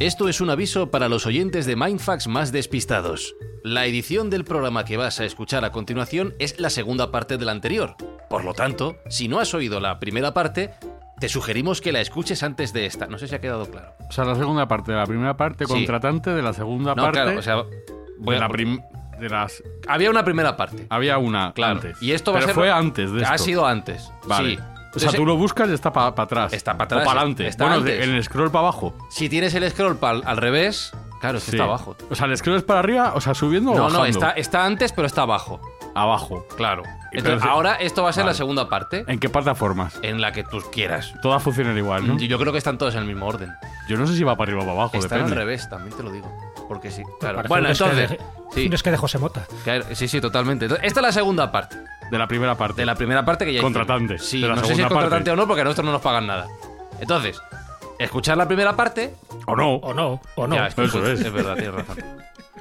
Esto es un aviso para los oyentes de Mindfax más despistados. La edición del programa que vas a escuchar a continuación es la segunda parte de la anterior. Por lo tanto, si no has oído la primera parte, te sugerimos que la escuches antes de esta. No sé si ha quedado claro. O sea, la segunda parte de la primera parte, Sí. contratante de la segunda No, parte. claro, o sea, voy de a- la prim- de las había una primera parte. había una Claro. antes. Y esto va Pero a ser fue antes de esto. Ha sido antes. Vale. Sí. O sea, tú lo buscas y está para atrás. Está pa' atrás, O para adelante. está bueno, antes. el scroll para abajo. Si tienes el scroll pal- al revés, claro, es que Sí. está abajo. O sea, el scroll es para arriba, o sea, subiendo o No, bajando. no, está, está antes, pero está abajo. abajo. Claro. Entonces, pero se- ahora esto va a ser Vale. la segunda parte, ¿En qué plataformas? en la que tú quieras. Todas funcionan igual, ¿no? Yo creo que están todos en el mismo orden. Yo no sé si va para arriba o para abajo, Están depende. al revés, también te lo digo. Porque sí, claro. Bueno, entonces. de- Sí, Un desque de José Mota. claro, sí, sí, totalmente. Entonces, esta es la segunda parte. De la primera parte. De la primera parte que ya hicimos. Contratantes, Sí, de la no sé si es contratante parte. o no, porque a nosotros no nos pagan nada. Entonces, escuchar la primera parte. O no. O no, o no. Ya, es, que Eso pues, es. verdad, tienes razón.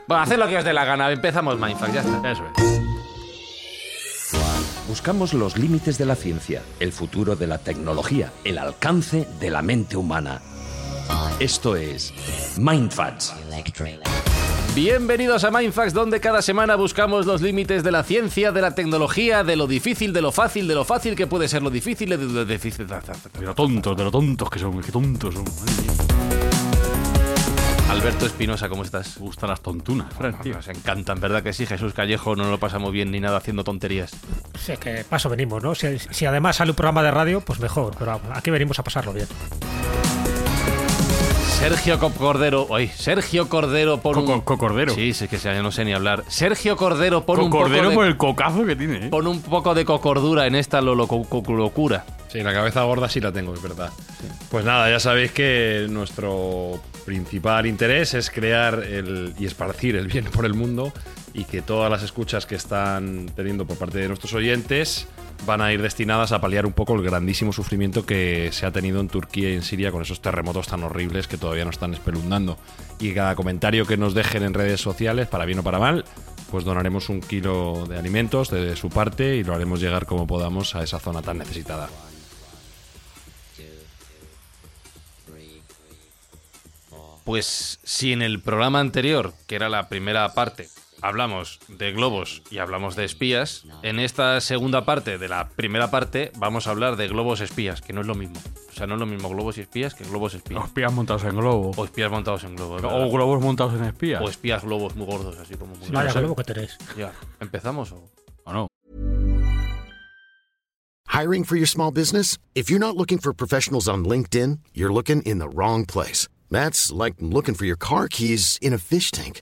Bueno, haced lo que os dé la gana. Empezamos Mindfuck, ya está. Eso es. Buscamos los límites de la ciencia, el futuro de la tecnología, el alcance de la mente humana. Esto es Mindfats. Bienvenidos a Mindfax, donde cada semana buscamos los límites de la ciencia, de la tecnología, de lo difícil, de lo fácil, de lo fácil que puede ser lo difícil, de lo difícil. De lo tontos, de lo tontos que son, qué tontos son. Alberto Espinosa, ¿cómo estás? Me gustan las tontunas, Fran, tío. Nos encantan, ¿verdad que sí? Jesús Callejo no lo pasamos bien ni nada haciendo tonterías. Sí, que paso venimos, ¿no? Si, si además sale un programa de radio, pues mejor. Pero aquí venimos a pasarlo bien. Sergio Cordero, oye, Sergio Cordero por un... Cocordero. Sí, sí, que sea, yo no sé ni hablar. Sergio Cordero por un poco por de... el cocazo que tiene, ¿eh? Pon un poco de cocordura en esta lo- lo- co- co- locura. Sí, la cabeza gorda sí la tengo, es verdad. Pues nada, ya sabéis que nuestro principal interés es crear el, y esparcir el bien por el mundo y que todas las escuchas que están teniendo por parte de nuestros oyentes van a ir destinadas a paliar un poco el grandísimo sufrimiento que se ha tenido en Turquía y en Siria con esos terremotos tan horribles que todavía nos están espeluznando. Y cada comentario que nos dejen en redes sociales, para bien o para mal, pues donaremos un kilo de alimentos de su parte y lo haremos llegar como podamos a esa zona tan necesitada. Pues si en el programa anterior, que era la primera parte, hablamos de globos y hablamos de espías, en esta segunda parte de la primera parte vamos a hablar de globos espías, que no es lo mismo. O sea, no es lo mismo globos y espías que globos espías. O espías montados en globo. O espías montados en globos. O globos montados en espías. O espías globos muy gordos, así como muy... Vaya globo que tenéis. Ya, ¿empezamos o...? ¿O no? Hiring for your small business? If you're not looking for professionals on LinkedIn, you're looking in the wrong place. That's like looking for your car keys in a fish tank.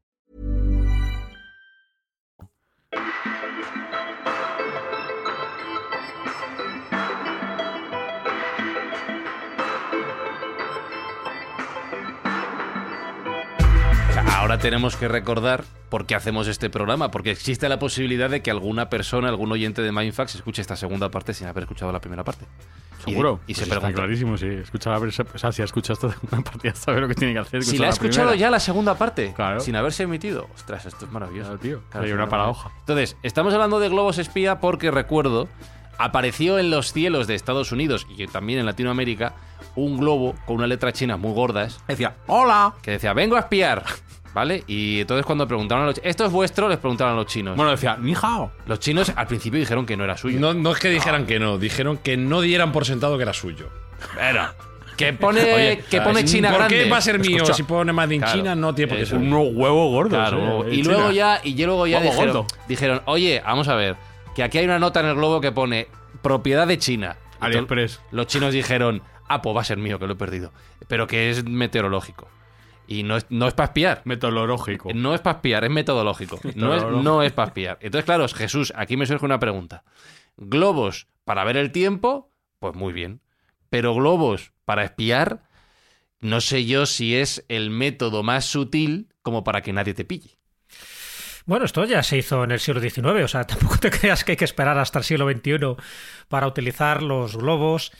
Ahora tenemos que recordar por qué hacemos este programa, porque existe la posibilidad de que alguna persona, algún oyente de Mindfax, escuche esta segunda parte sin haber escuchado la primera parte. Y- Seguro. Y, se Pues está pregunta, clarísimo, sí. Escucha, o sea, si ha escuchado esta segunda partida, sabe lo que tiene que hacer. si la ha escuchado primera. ya la segunda parte, Claro. sin haberse emitido. Ostras, esto es maravilloso. Claro, tío. Claro, Hay una paradoja. Entonces, estamos hablando de globos espía porque recuerdo, apareció en los cielos de Estados Unidos y también en Latinoamérica un globo con una letra china muy gordas Decía, ¡Hola! que decía, vengo a espiar. ¿Vale? Y entonces cuando preguntaron a los ¿esto es vuestro? Les preguntaron a los chinos. Bueno, decía, ni hao. los chinos al principio dijeron que no era suyo. No, no es que dijeran que no, dijeron que no dieran por sentado que era suyo. Era. Que pone, Oye, que pone China ¿Por grande. qué va a ser mío Escucha. si pone Made in Claro. China? No tiene por qué ser. Unos huevos gordos. Claro, eh, y luego China. ya, y luego ya Huevo dijeron, gordo. dijeron, oye, vamos a ver, que aquí hay una nota en el globo que pone propiedad de China. AliExpress. Los chinos dijeron, ah, pues va a ser mío, que lo he perdido. Pero que es meteorológico. Y no es, no es para espiar. Metodológico. No es para espiar, es metodológico. No es, Metodológico. no es para espiar. Entonces, claro, Jesús, aquí me surge una pregunta. Globos para ver el tiempo, pues muy bien. Pero globos para espiar, no sé yo si es el método más sutil como para que nadie te pille. Bueno, esto ya se hizo en el siglo XIX, o sea, tampoco te creas que hay que esperar hasta el siglo XXI para utilizar los globos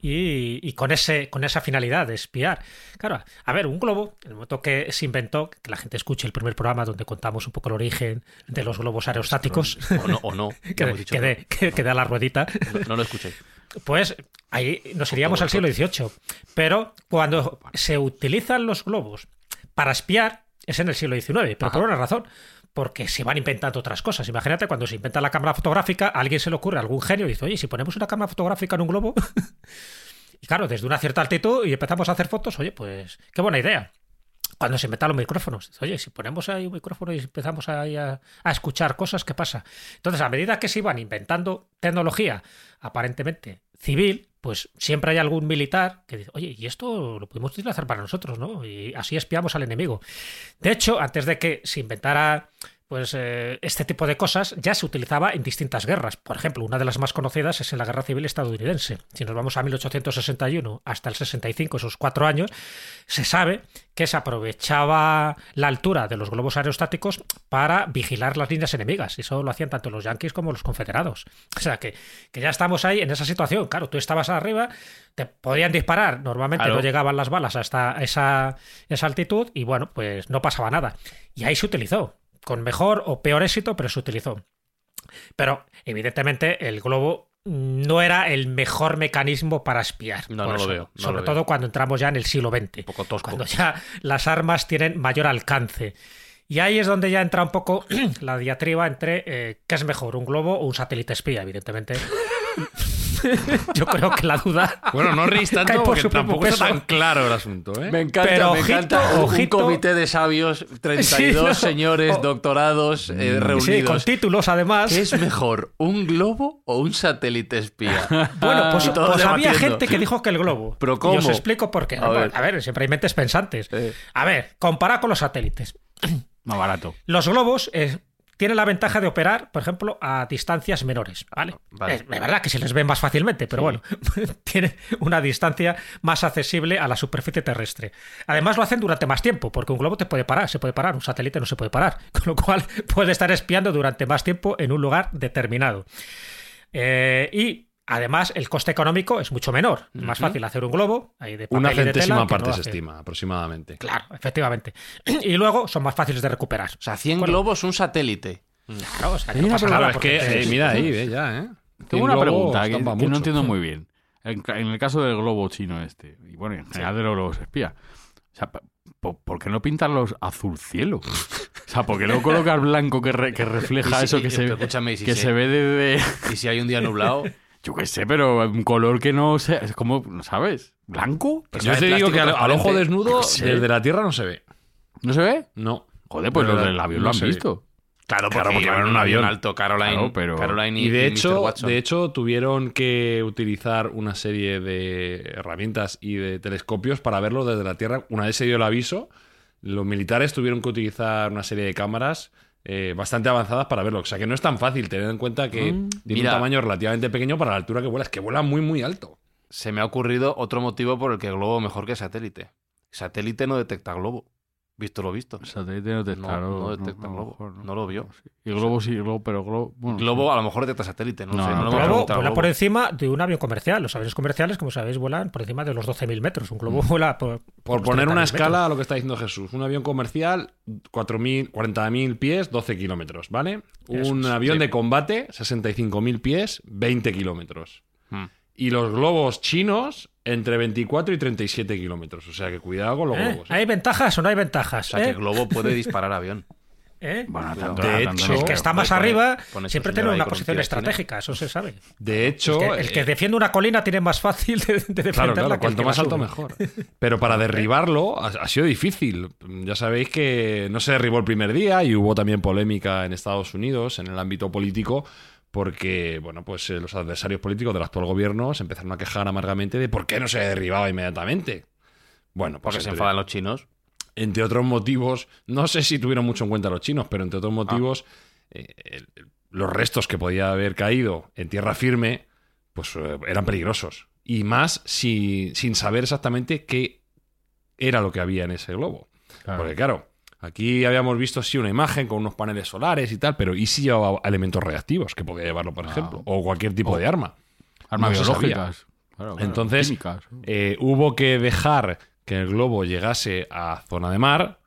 y, y con, ese, con esa finalidad de espiar. Claro, a ver, un globo, en el momento que se inventó, que la gente escuche el primer programa donde contamos un poco el origen de los globos aerostáticos, O no, o no. que, hemos dicho que, de- que- que da la ruedita, no. No lo escuché. pues ahí nos iríamos al siglo XVIII. Pero cuando se utilizan los globos para espiar, es en el siglo XIX, pero por una razón. Porque se van inventando otras cosas. Imagínate cuando se inventa la cámara fotográfica, a alguien se le ocurre, algún genio, y dice, oye, si ponemos una cámara fotográfica en un globo, y claro, desde una cierta altitud y empezamos a hacer fotos, oye, pues qué buena idea. Cuando se inventan los micrófonos, oye, si ponemos ahí un micrófono y empezamos ahí a, a escuchar cosas, ¿qué pasa? Entonces, a medida que se iban inventando tecnología aparentemente civil, pues siempre hay algún militar que dice, oye, y esto lo podemos utilizar para nosotros, ¿no? Y así espiamos al enemigo. De hecho, antes de que se inventara pues eh, este tipo de cosas ya se utilizaba en distintas guerras. Por ejemplo, una de las más conocidas es en la Guerra Civil estadounidense. Si nos vamos a 1861 hasta el 65, esos cuatro años, se sabe que se aprovechaba la altura de los globos aerostáticos para vigilar las líneas enemigas. Y eso lo hacían tanto los yanquis como los confederados. O sea que, que ya estamos ahí en esa situación. Claro, tú estabas arriba, te podían disparar. Normalmente Claro. no llegaban las balas hasta esa, esa altitud y bueno, pues no pasaba nada. Y ahí se utilizó con mejor o peor éxito, pero se utilizó. Pero evidentemente el globo no era el mejor mecanismo para espiar. No, lo veo, no sobre lo todo veo. cuando entramos ya en el siglo XX. Un poco tosco. Cuando ya las armas tienen mayor alcance. Y ahí es donde ya entra un poco la diatriba entre eh, qué es mejor, un globo o un satélite espía, evidentemente. Yo creo que la duda. Bueno, no ríes cae tanto por porque tampoco está peso. tan claro el asunto, ¿eh? Me encanta, Pero me ojito, encanta un ojito. comité de sabios, 32 Sí, no. señores, O- doctorados eh, Sí, con reunidos. títulos además. ¿Qué es mejor, un globo o un satélite espía? Bueno, pues, Y pues había gente que dijo que el globo. ¿Pero Y cómo? os explico por qué. A ver. A ver, siempre hay mentes pensantes. Sí. A ver, compara con los satélites. Más barato. Los globos eh, tienen la ventaja de operar, por ejemplo, a distancias menores. ¿vale? Vale. Es, es verdad que se les ve más fácilmente, pero bueno, tienen una distancia más accesible a la superficie terrestre. Además, lo hacen durante más tiempo, porque un globo te puede parar, se puede parar, un satélite no se puede parar. Con lo cual, puede estar espiando durante más tiempo en un lugar determinado. Eh, y. Además, el coste económico es mucho menor. Es más fácil hacer un globo ahí de Una papel y de tela centésima parte no se estima, aproximadamente. Claro, efectivamente. Y luego son más fáciles de recuperar. O sea, 100 Bueno. globos, un satélite. Claro, o sea, que no pasa nada. es que, eh, mira ahí, ve ya, ¿eh? Tengo una pregunta que, que no entiendo muy bien. En, en el caso del globo chino este, y bueno, en general de los globos espía. O sea, ¿por, por qué no pintarlos azul cielo? O sea, ¿por qué no colocar blanco que, re- que refleja si- eso que, y- se, escúchame, si que se- se ve desde... Y si hay un día nublado, Yo qué sé, pero un color que no sea... Es como, ¿sabes? ¿Blanco? Que Yo sea te digo que al, ojo desnudo, sé. desde la Tierra no se ve. ¿No se ve? No. Joder, pues Pero los del avión no lo han se ve. visto. claro, Claro, porque iban van en un avión. alto, Caroline, Claro, pero- Caroline y, Y de y Mr. hecho, Watson. de hecho, tuvieron que utilizar una serie de herramientas y de telescopios para verlo desde la Tierra. Una vez se dio el aviso, los militares tuvieron que utilizar una serie de cámaras eh, bastante avanzadas para verlo. O sea que no es tan fácil tener en cuenta que tiene Mira. un tamaño relativamente pequeño para la altura que vuela. Es que vuela muy, muy alto. se me ha ocurrido otro motivo por el que globo mejor que satélite. Satélite no detecta globo. Visto lo visto. Satélite no detecta, No, no, no detecta a lo globo. mejor No lo vio. Sí. Y globo sí, globo, pero globo... Bueno, Globo a lo mejor detecta satélite, no, No, sé. no, No, globo vuela globo. por encima de un avión comercial. Los aviones comerciales, como sabéis, vuelan por encima de los 12.000 metros. Un globo vuela por. Por poner una 30.000 escala metros. a lo que está diciendo Jesús, un avión comercial, 4.000, 40.000 pies, 12 kilómetros, ¿vale? Eso Un avión sí. de combate, 65.000 pies, 20 kilómetros. Hmm. Y los globos chinos, entre 24 y 37 kilómetros. O sea que cuidado con los ¿Eh? globos. ¿eh? ¿Hay ventajas o no hay O ventajas? sea, que eh? globo puede disparar avión. ¿eh? Bueno, De tanto- hecho- el que está más arriba siempre tiene una posición estratégica, eso se sabe. De hecho, el que, el que eh, defiende una colina tiene más fácil de, de defenderla Claro, claro, que el cuanto que más alto mejor. Pero para derribarlo ha, ha sido difícil. Ya sabéis que no se derribó el primer día y hubo también polémica en Estados Unidos en el ámbito político porque, bueno, pues eh, los adversarios políticos del actual gobierno se empezaron a quejar amargamente de por qué no se derribaba inmediatamente. Bueno, pues Porque se enfadan los chinos. entre otros motivos, no sé si tuvieron mucho en cuenta los chinos, pero entre otros motivos, eh, el- los restos que podía haber caído en tierra firme, pues eh, eran peligrosos. Y más si- sin saber exactamente qué era lo que había en ese globo. Claro. Porque claro, aquí habíamos visto sí una imagen con unos paneles solares y tal, pero ¿y si llevaba elementos reactivos que podía llevarlo, por Ah. ejemplo? O cualquier tipo de arma. Armas no biológicas. Claro, claro, Entonces, eh, hubo que dejar que el globo llegase a zona de mar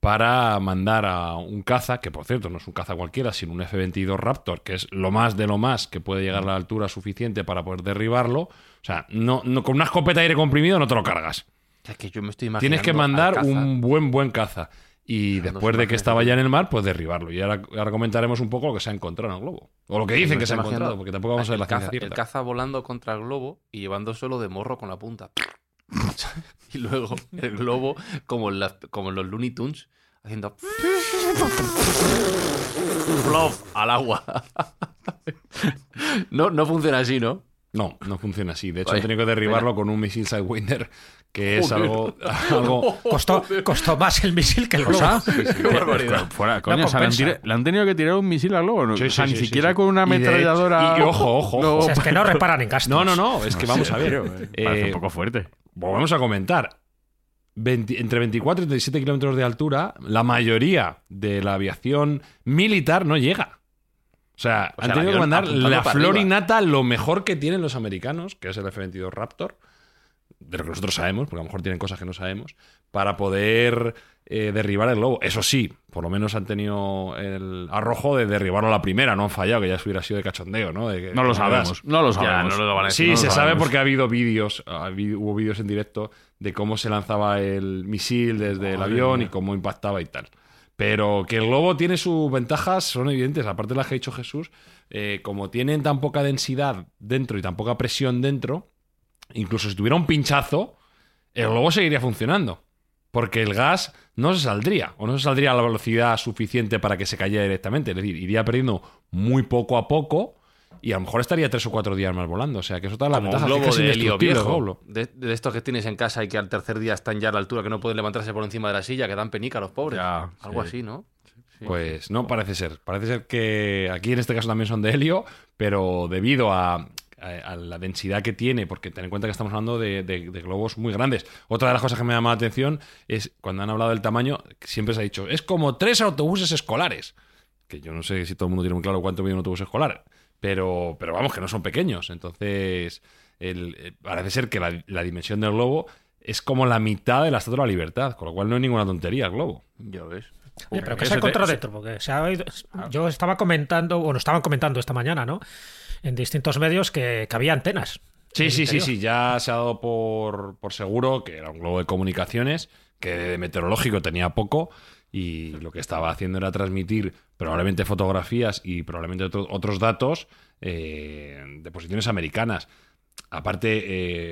para mandar a un caza, que por cierto no es un caza cualquiera, sino un F-22 Raptor, que es lo más de lo más que puede llegar a la altura suficiente para poder derribarlo. O sea, no, no- con una escopeta de aire comprimido no te lo cargas. Es que yo me estoy Tienes que mandar un buen, buen caza. Y después de que estaba ya en el mar, pues derribarlo. Y ahora, ahora comentaremos un poco lo que se ha encontrado en el globo. O lo que dicen que se ha encontrado, porque tampoco vamos a ver la caza, el caza volando contra el globo y llevándoselo de morro con la punta. y luego el globo, como en, las- como en los Looney Tunes, haciendo. Plof, al agua. no, no funciona así, ¿no? No, no funciona así. De hecho, Vaya, han tenido que derribarlo con un misil Sidewinder, que es Joder. algo, algo Costó, costó más el misil que el globo. ¿Cosa? Qué barbaridad. Fuera, coño, o sea, le, han tenido que tirar un misil al globo. ¿no? Sí, o sea, sí, ni sí, siquiera con una ametralladora. y- y ojo, ojo, No, O sea, es que no reparan en gastos. No, no, no, es que vamos a ver. eh, Parece Eh, un poco fuerte. Volvemos a comentar. 20 entre 24 y 37 kilómetros de altura, la mayoría de la aviación militar no llega. O sea, O han tenido que mandar la flor arriba. y nata, lo mejor que tienen los americanos, que es el F-22 Raptor, de lo que nosotros sabemos, porque a lo mejor tienen cosas que no sabemos, para poder eh, derribar el globo. Eso sí, por lo menos han tenido el arrojo de derribarlo a la primera, no han fallado, que ya hubiera sido de cachondeo, ¿no? De que- No lo sabemos. No lo Ya, sabemos. no lo van a decir. Sí, No se lo sabe porque ha habido vídeos, ha habido- hubo vídeos en directo de cómo se lanzaba el misil desde el avión mía. y cómo impactaba y tal. Pero que el globo tiene sus ventajas son evidentes, aparte de las que ha dicho Jesús, eh, como tienen tan poca densidad dentro y tan poca presión dentro, incluso si tuviera un pinchazo, el globo seguiría funcionando. Porque el gas no se saldría, o no se saldría a la velocidad suficiente para que se cayera directamente. Es decir, iría perdiendo muy poco a poco y a lo mejor estaría tres o cuatro días más volando. O sea, que eso está la Como ventaja. un globo es de helio viejo. De, de estos que tienes en casa y que al tercer día están ya a la altura que no pueden levantarse por encima de la silla, que dan penica a los pobres. Ya, Algo sí. así, ¿no? Pues no parece ser. Parece ser que aquí en este caso también son de helio, pero debido a, a- a la densidad que tiene, porque ten en cuenta que estamos hablando de, de- de globos muy grandes. Otra de las cosas que me llama la atención es cuando han hablado del tamaño, siempre se ha dicho, es como tres autobuses escolares. Que yo no sé si todo el mundo tiene muy claro cuánto mide un autobús escolar, pero, pero vamos, que no son pequeños. Entonces, el- eh, parece ser que la, la dimensión del globo es como la mitad de la Estatua de la Libertad, con lo cual no es ninguna tontería el globo. Ya ves. Oye, pero que se ha encontrado dentro, porque se ha oído- yo estaba comentando, bueno, estaban comentando esta mañana, ¿no? En distintos medios que, que había antenas. Sí, sí, sí, sí, ya se ha dado por, por seguro que era un globo de comunicaciones, que de meteorológico tenía poco y lo que estaba haciendo era transmitir probablemente fotografías y probablemente otro- otros datos eh, de posiciones americanas. Aparte,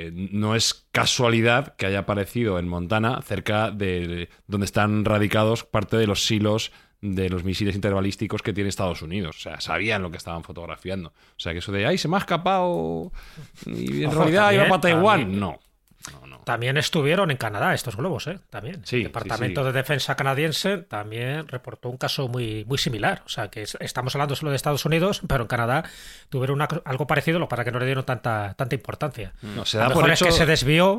eh, no es casualidad que haya aparecido en Montana, cerca de donde están radicados parte de los silos de los misiles interbalísticos que tiene Estados Unidos. O sea, sabían lo que estaban fotografiando. O sea, que eso de, ay, se me ha escapado y en Ojo, realidad iba para Taiwán. también- No. No, no. También estuvieron en Canadá estos globos, ¿eh? También. Sí, el Departamento sí, sí. de Defensa canadiense también reportó un caso muy, muy similar. O sea, que es- estamos hablando solo de Estados Unidos, pero en Canadá tuvieron una- algo parecido, lo para que no le dieron tanta, tanta importancia. No, se A da lo por mejor hecho, es que se desvió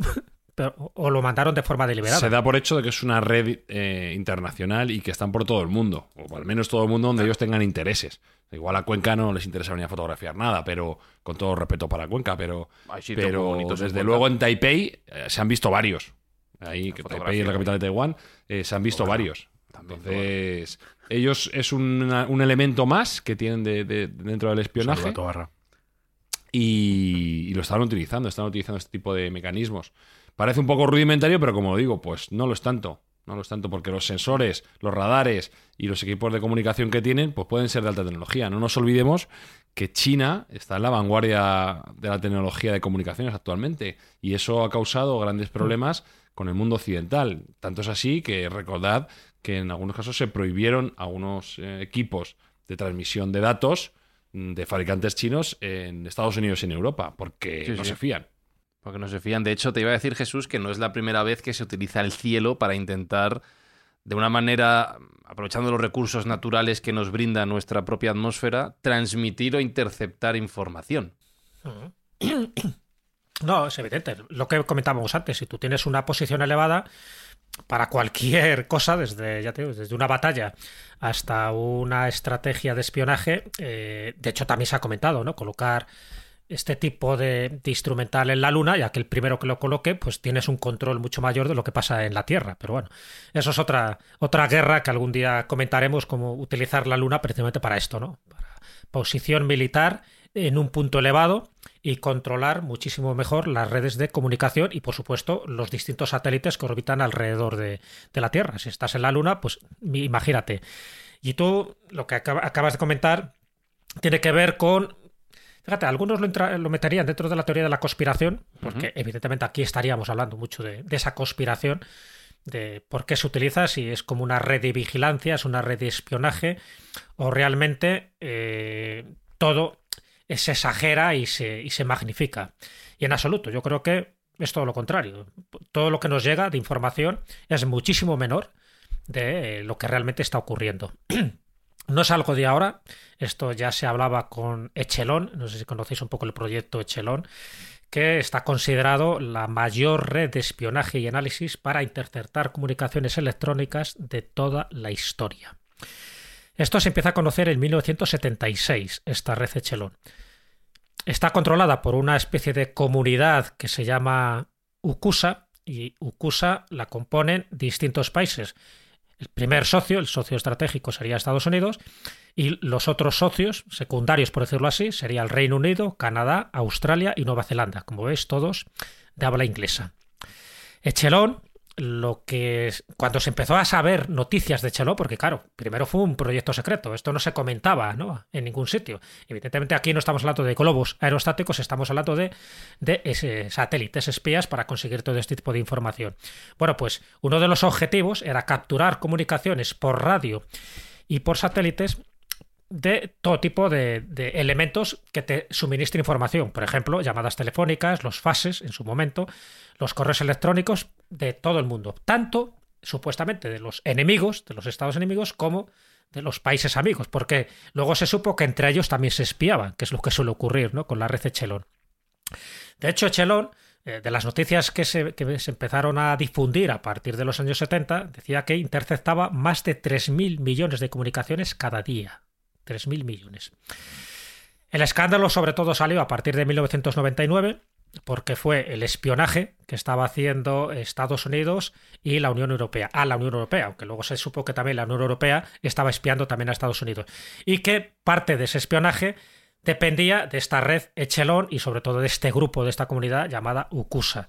pero- o lo mandaron de forma deliberada. se da por hecho de que es una red eh, internacional y que están por todo el mundo, o al menos todo el mundo donde ellos tengan intereses. Igual a Cuenca no les interesa venir a fotografiar nada, pero con todo respeto para Cuenca, pero, pero desde Cuenca. luego en Taipei eh, se han visto varios. Ahí, que Taipei es la capital de Taiwán, eh, se han visto Bueno, varios. también, Entonces, ellos es un elemento más que tienen de- de- dentro del espionaje. Y, lo están utilizando, están utilizando este tipo de mecanismos. Parece un poco rudimentario, pero como digo, pues no lo es tanto. no lo es tanto porque los sensores, los radares y los equipos de comunicación que tienen, pues pueden ser de alta tecnología. No nos olvidemos que China está en la vanguardia de la tecnología de comunicaciones actualmente y eso ha causado grandes problemas con el mundo occidental. Tanto es así que recordad que en algunos casos se prohibieron algunos eh, equipos de transmisión de datos de fabricantes chinos en Estados Unidos y en Europa, porque Sí, no sí. se fían. Porque no se fían. De hecho, te iba a decir, Jesús, que no es la primera vez que se utiliza el cielo para intentar, de una manera, aprovechando los recursos naturales que nos brinda nuestra propia atmósfera, transmitir o interceptar información. No, es evidente. Lo que comentábamos antes, si tú tienes una posición elevada, para cualquier cosa, desde, ya te digo, desde una batalla hasta una estrategia de espionaje, eh, de hecho también se ha comentado, ¿no? Colocar este tipo de, de instrumental en la Luna, ya que el primero que lo coloque, pues tienes un control mucho mayor de lo que pasa en la Tierra. Pero bueno, eso es otra, otra guerra que algún día comentaremos, cómo utilizar la Luna precisamente para esto, ¿no? Para posición militar en un punto elevado y controlar muchísimo mejor las redes de comunicación y, por supuesto, los distintos satélites que orbitan alrededor de, de la Tierra. Si estás en la Luna, pues imagínate. Y tú, lo que acaba- acabas de comentar, tiene que ver con Fíjate, algunos lo, entra- lo meterían dentro de la teoría de la conspiración, porque evidentemente aquí estaríamos hablando mucho de, de esa conspiración, de por qué se utiliza, si es como una red de vigilancia, es una red de espionaje, o realmente eh, todo se exagera y se, y se magnifica. Y en absoluto, yo creo que es todo lo contrario. Todo lo que nos llega de información es muchísimo menor de eh, lo que realmente está ocurriendo. No es algo de ahora, esto ya se hablaba con Echelon, no sé si conocéis un poco el proyecto Echelon, que está considerado la mayor red de espionaje y análisis para interceptar comunicaciones electrónicas de toda la historia. Esto se empieza a conocer en 1976, esta red Echelon. Está controlada por una especie de comunidad que se llama UCUSA y UCUSA la componen distintos países. El primer socio, el socio estratégico, sería Estados Unidos y los otros socios secundarios, por decirlo así, sería el Reino Unido, Canadá, Australia y Nueva Zelanda. Como veis, todos de habla inglesa. Echelon, lo que cuando se empezó a saber noticias de Echelon, porque claro, primero fue un proyecto secreto, esto no se comentaba ¿no? en ningún sitio. Evidentemente aquí no estamos hablando de globos aerostáticos, estamos hablando de, de satélites espías para conseguir todo este tipo de información. Bueno, pues uno de los objetivos era capturar comunicaciones por radio y por satélites de todo tipo de, elementos que te suministren información. Por ejemplo, llamadas telefónicas, los fases en su momento, los correos electrónicos de todo el mundo. Tanto, supuestamente, de los enemigos, de los estados enemigos, como de los países amigos. Porque luego se supo que entre ellos también se espiaban, que es lo que suele ocurrir ¿no? con la red Echelon. De hecho, Echelon, eh, de las noticias que se, que se empezaron a difundir a partir de los años 70, decía que interceptaba más de 3.000 millones de comunicaciones cada día. 3.000 millones. El escándalo sobre todo salió a partir de 1999 porque fue el espionaje que estaba haciendo Estados Unidos y la Unión Europea, a la Unión Europea, aunque luego se supo que también la Unión Europea estaba espiando también a Estados Unidos. Y que parte de ese espionaje dependía de esta red Echelon y sobre todo de este grupo, de esta comunidad llamada UCUSA.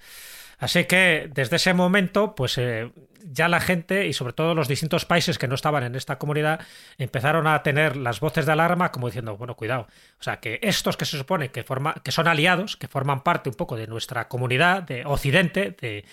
Así que desde ese momento, pues eh, ya la gente y sobre todo los distintos países que no estaban en esta comunidad empezaron a tener las voces de alarma como diciendo, bueno, cuidado. O sea, que estos que se supone que, forma, que son aliados, que forman parte un poco de nuestra comunidad, de Occidente, de,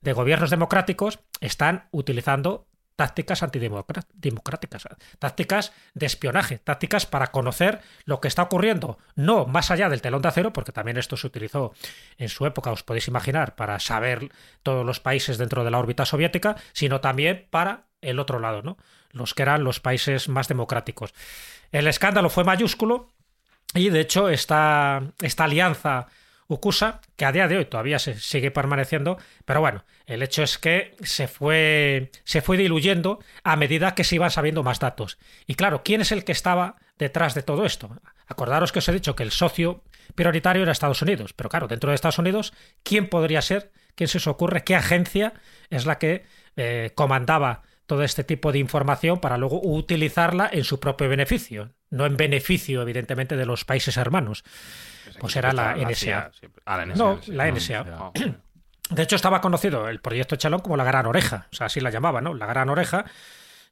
de gobiernos democráticos, están utilizando tácticas antidemocráticas, tácticas de espionaje, tácticas para conocer lo que está ocurriendo, no más allá del telón de acero, porque también esto se utilizó en su época, os podéis imaginar, para saber todos los países dentro de la órbita soviética, sino también para el otro lado, ¿no? Los que eran los países más democráticos. El escándalo fue mayúsculo y de hecho esta, esta alianza UCUSA, que a día de hoy todavía se sigue permaneciendo, pero bueno, el hecho es que se fue, se fue diluyendo a medida que se iban sabiendo más datos. Y claro, ¿quién es el que estaba detrás de todo esto? Acordaros que os he dicho que el socio prioritario era Estados Unidos, pero claro, dentro de Estados Unidos, ¿quién podría ser? ¿Quién se os ocurre? ¿Qué agencia es la que eh, comandaba todo este tipo de información para luego utilizarla en su propio beneficio? No en beneficio, evidentemente, de los países hermanos. Pues era la NSA. Ah, la NSA. No, la NSA. no. De hecho, estaba conocido el proyecto Chalón como la Gran Oreja, o sea, así la llamaba, ¿no? La Gran Oreja,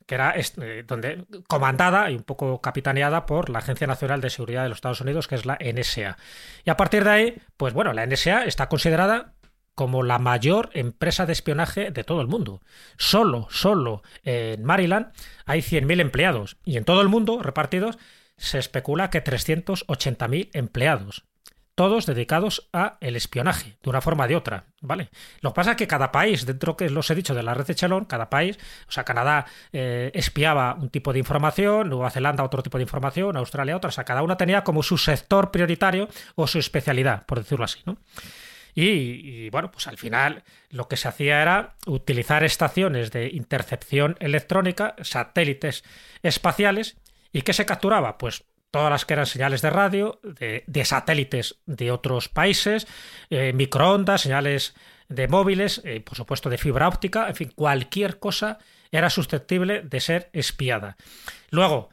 que era eh, donde, comandada y un poco capitaneada por la Agencia Nacional de Seguridad de los Estados Unidos, que es la NSA. Y a partir de ahí, pues bueno, la NSA está considerada como la mayor empresa de espionaje de todo el mundo. Solo, solo en Maryland hay 100.000 empleados y en todo el mundo repartidos se especula que 380.000 empleados todos dedicados a el espionaje, de una forma o de otra, ¿vale? Lo que pasa es que cada país, dentro que los he dicho de la red de Chelón, cada país, o sea, Canadá eh, espiaba un tipo de información, Nueva Zelanda otro tipo de información, Australia otra, o sea, cada una tenía como su sector prioritario o su especialidad, por decirlo así, ¿no? Y, y, bueno, pues al final lo que se hacía era utilizar estaciones de intercepción electrónica, satélites espaciales, ¿y qué se capturaba? Pues todas las que eran señales de radio, de, satélites de otros países, eh, microondas, señales de móviles, eh, por supuesto de fibra óptica, en fin, cualquier cosa era susceptible de ser espiada. Luego,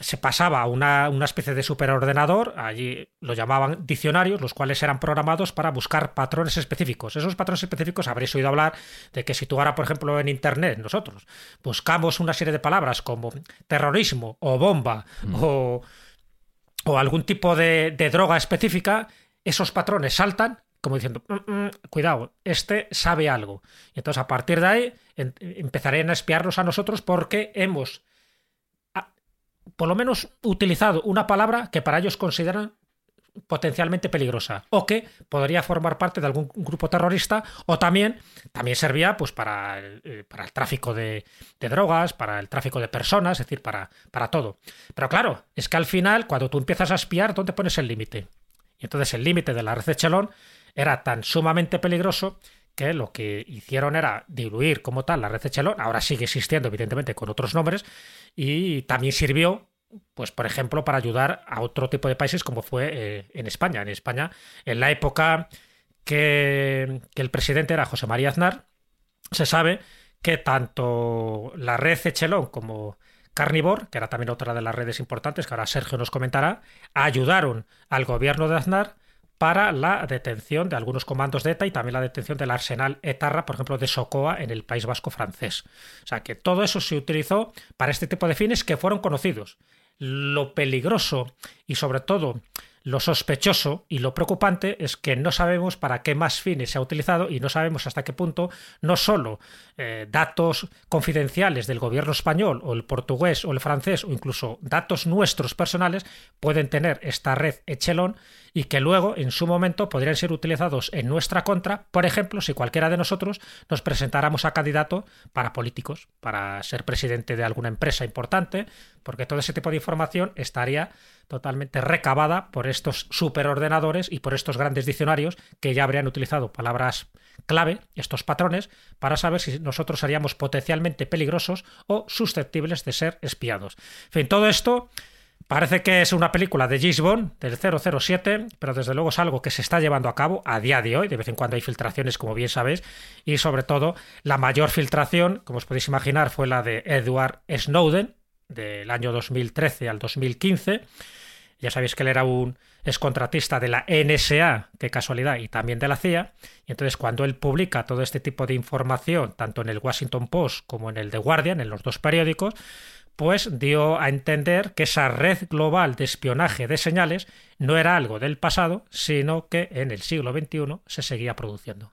se pasaba a una, una, especie de superordenador, allí lo llamaban diccionarios, los cuales eran programados para buscar patrones específicos. Esos patrones específicos habréis oído hablar de que si tú ahora, por ejemplo, en Internet, nosotros buscamos una serie de palabras como terrorismo o bomba mm. o o algún tipo de, droga específica, esos patrones saltan como diciendo, mm, mm, cuidado, este sabe algo. Y entonces a partir de ahí empezarían a espiarnos a nosotros porque hemos, por lo menos, utilizado una palabra que para ellos consideran potencialmente peligrosa o que podría formar parte de algún grupo terrorista o también, también servía pues para el, eh, para el tráfico de, drogas, para el tráfico de personas, es decir, para, para todo. Pero claro, es que al final, cuando tú empiezas a espiar, ¿dónde pones el límite? Y entonces el límite de la red de Chelón era tan sumamente peligroso que lo que hicieron era diluir como tal la red de Chelón, ahora sigue existiendo evidentemente con otros nombres, y también sirvió pues por ejemplo, para ayudar a otro tipo de países como fue eh, en España. En España, en la época que, el presidente era José María Aznar, se sabe que tanto la red Echelon como Carnivore, que era también otra de las redes importantes, que ahora Sergio nos comentará, ayudaron al gobierno de Aznar para la detención de algunos comandos de ETA y también la detención del arsenal etarra, por ejemplo, de Socoa en el País Vasco francés. O sea que todo eso se utilizó para este tipo de fines que fueron conocidos lo peligroso y sobre todo lo sospechoso y lo preocupante es que no sabemos para qué más fines se ha utilizado y no sabemos hasta qué punto no solo eh, datos confidenciales del gobierno español o el portugués o el francés o incluso datos nuestros personales pueden tener esta red Echelon y que luego en su momento podrían ser utilizados en nuestra contra, por ejemplo, si cualquiera de nosotros nos presentáramos a candidato para políticos, para ser presidente de alguna empresa importante, porque todo ese tipo de información estaría totalmente recabada por estos superordenadores y por estos grandes diccionarios que ya habrían utilizado palabras clave, estos patrones, para saber si nosotros seríamos potencialmente peligrosos o susceptibles de ser espiados. En fin, todo esto Parece que es una película de James Bond, del 007, pero desde luego es algo que se está llevando a cabo a día de hoy. De vez en cuando hay filtraciones, como bien sabéis, y sobre todo la mayor filtración, como os podéis imaginar, fue la de Edward Snowden, del año 2013 al 2015. Ya sabéis que él era un excontratista de la NSA, qué casualidad, y también de la CIA. Y entonces cuando él publica todo este tipo de información, tanto en el Washington Post como en el The Guardian, en los dos periódicos, pues dio a entender que esa red global de espionaje de señales no era algo del pasado, sino que en el siglo XXI se seguía produciendo.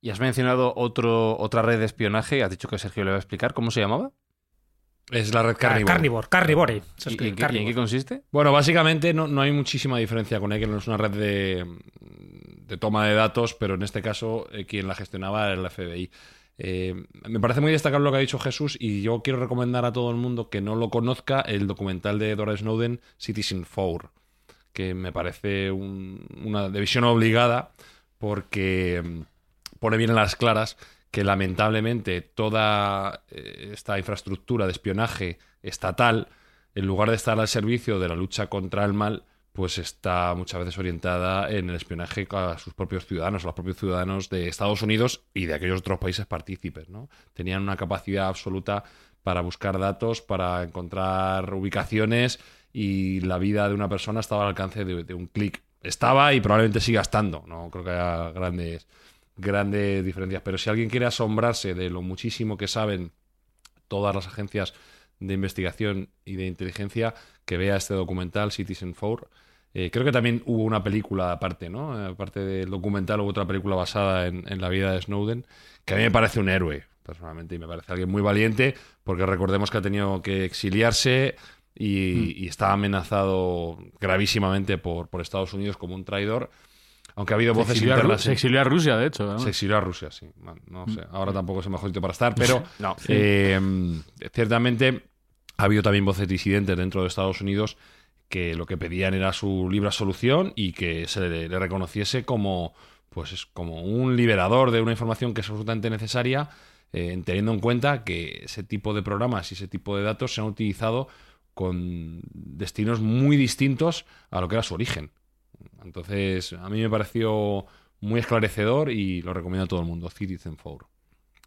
Y has mencionado otro, otra red de espionaje, has dicho que Sergio le va a explicar, ¿cómo se llamaba? Es la red Carnivore. Carnivore, Carnivore. ¿Y, en qué consiste? Bueno, básicamente no, no, hay muchísima diferencia con él, que no es una red de, de toma de datos, pero en este caso eh, quien la gestionaba era el FBI. Eh, me parece muy destacable lo que ha dicho Jesús y yo quiero recomendar a todo el mundo que no lo conozca el documental de Dora Snowden, Citizen Four, que me parece una división obligada porque mm, pone bien en las claras que lamentablemente toda eh, esta infraestructura de espionaje estatal, en lugar de estar al servicio de la lucha contra el mal, pues está muchas veces orientada en el espionaje a sus propios ciudadanos, a los propios ciudadanos de Estados Unidos y de aquellos otros países partícipes. ¿no? Tenían una capacidad absoluta para buscar datos, para encontrar ubicaciones y la vida de una persona estaba al alcance de, un clic. Estaba y probablemente siga estando. No creo que haya grandes grandes diferencias. Pero si alguien quiere asombrarse de lo muchísimo que saben todas las agencias de investigación y de inteligencia, que vea este documental Citizen Four. Eh, creo que también hubo una película aparte, ¿no? Aparte del documental, hubo otra película basada en, en, la vida de Snowden, que a mí me parece un héroe, personalmente, y me parece alguien muy valiente, porque recordemos que ha tenido que exiliarse y, Mm. y está amenazado gravísimamente por, por Estados Unidos como un traidor. Aunque ha habido Se voces Ru- internas. se exilió a Rusia, de hecho. ¿no? Se exilió a Rusia, sí. No sé. Ahora tampoco es el mejor sitio para estar, pero No. eh, ciertamente ha habido también voces disidentes dentro de Estados Unidos que lo que pedían era su libre solución y que se le, reconociese como, pues, es como un liberador de una información que es absolutamente necesaria, eh, teniendo en cuenta que ese tipo de programas y ese tipo de datos se han utilizado con destinos muy distintos a lo que era su origen. Entonces, a mí me pareció muy esclarecedor y lo recomiendo a todo el mundo, Citizen Four.